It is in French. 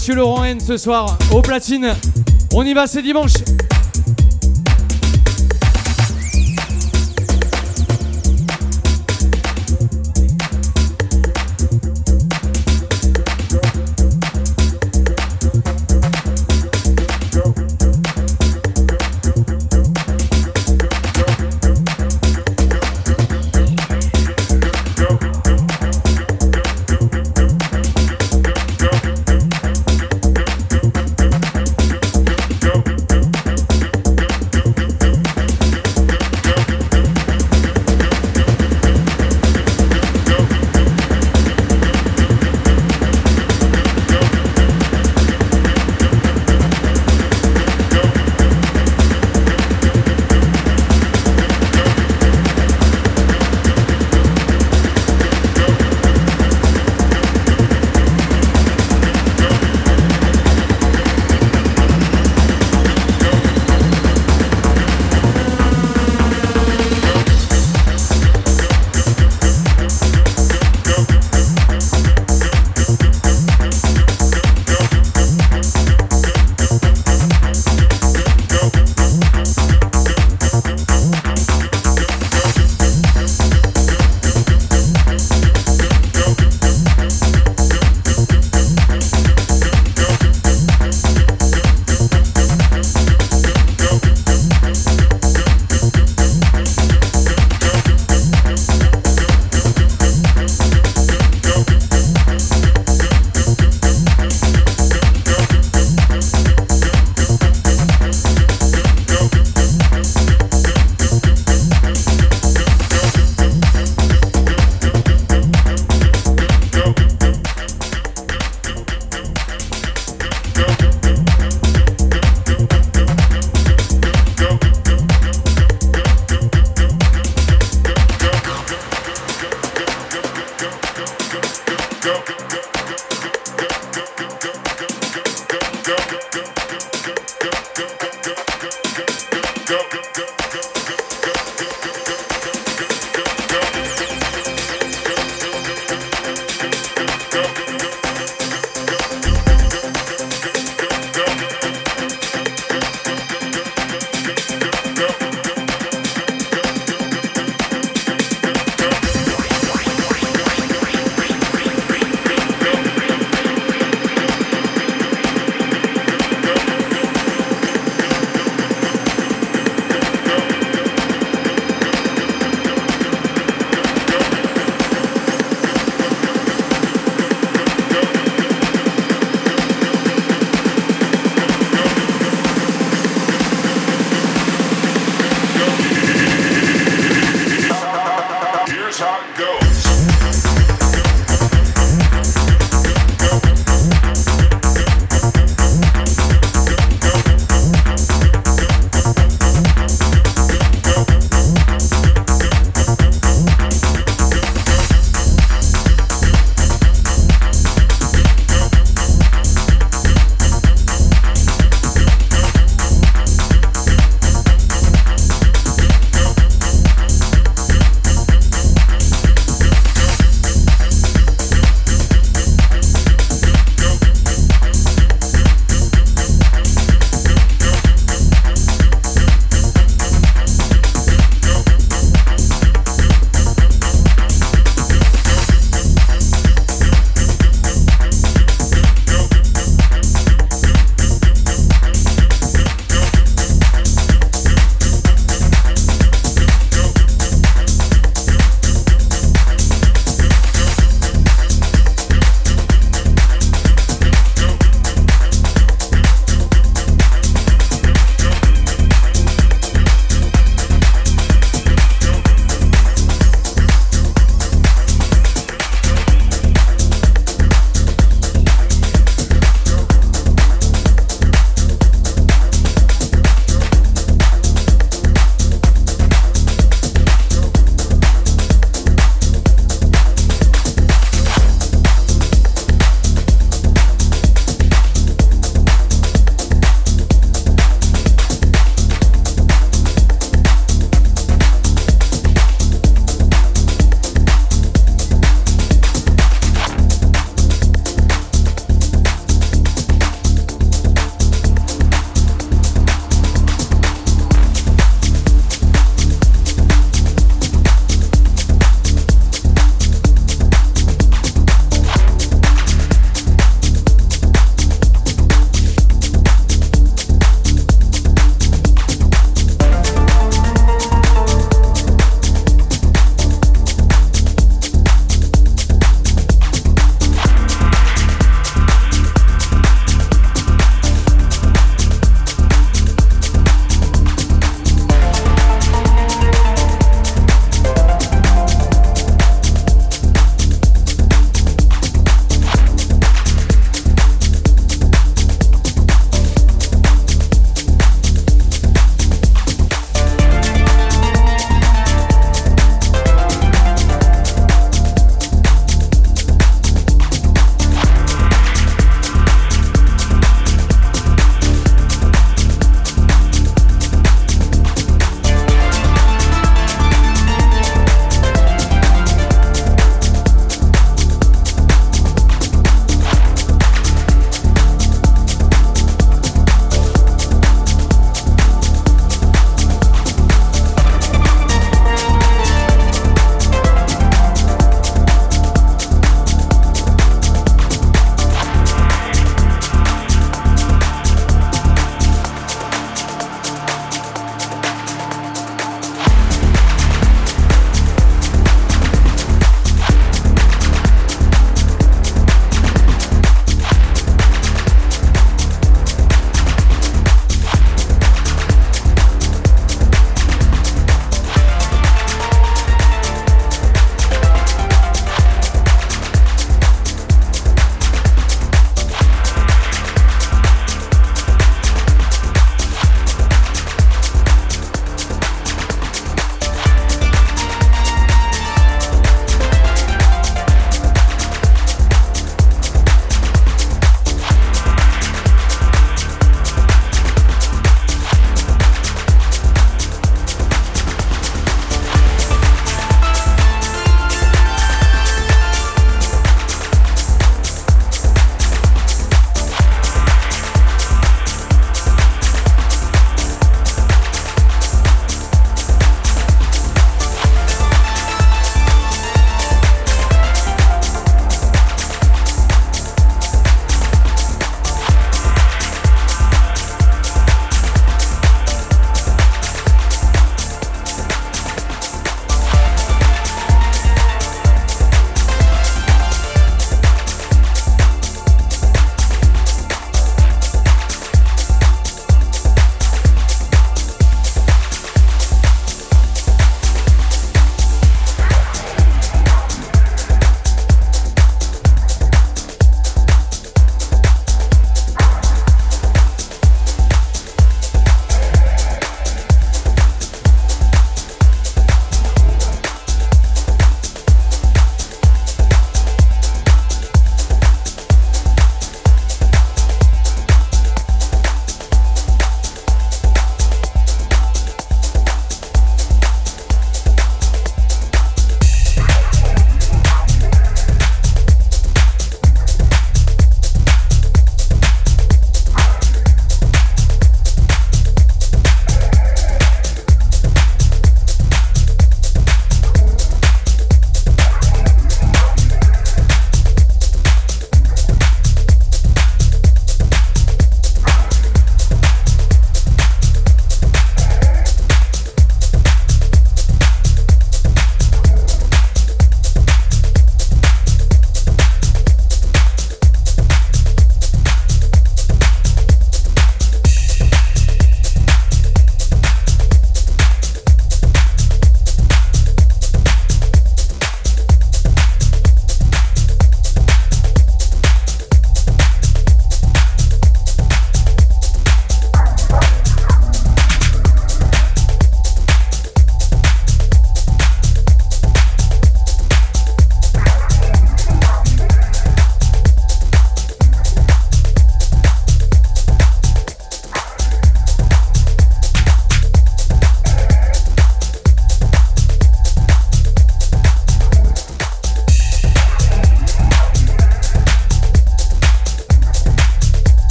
Monsieur Laurent N ce soir au platine. On y va, c'est dimanche.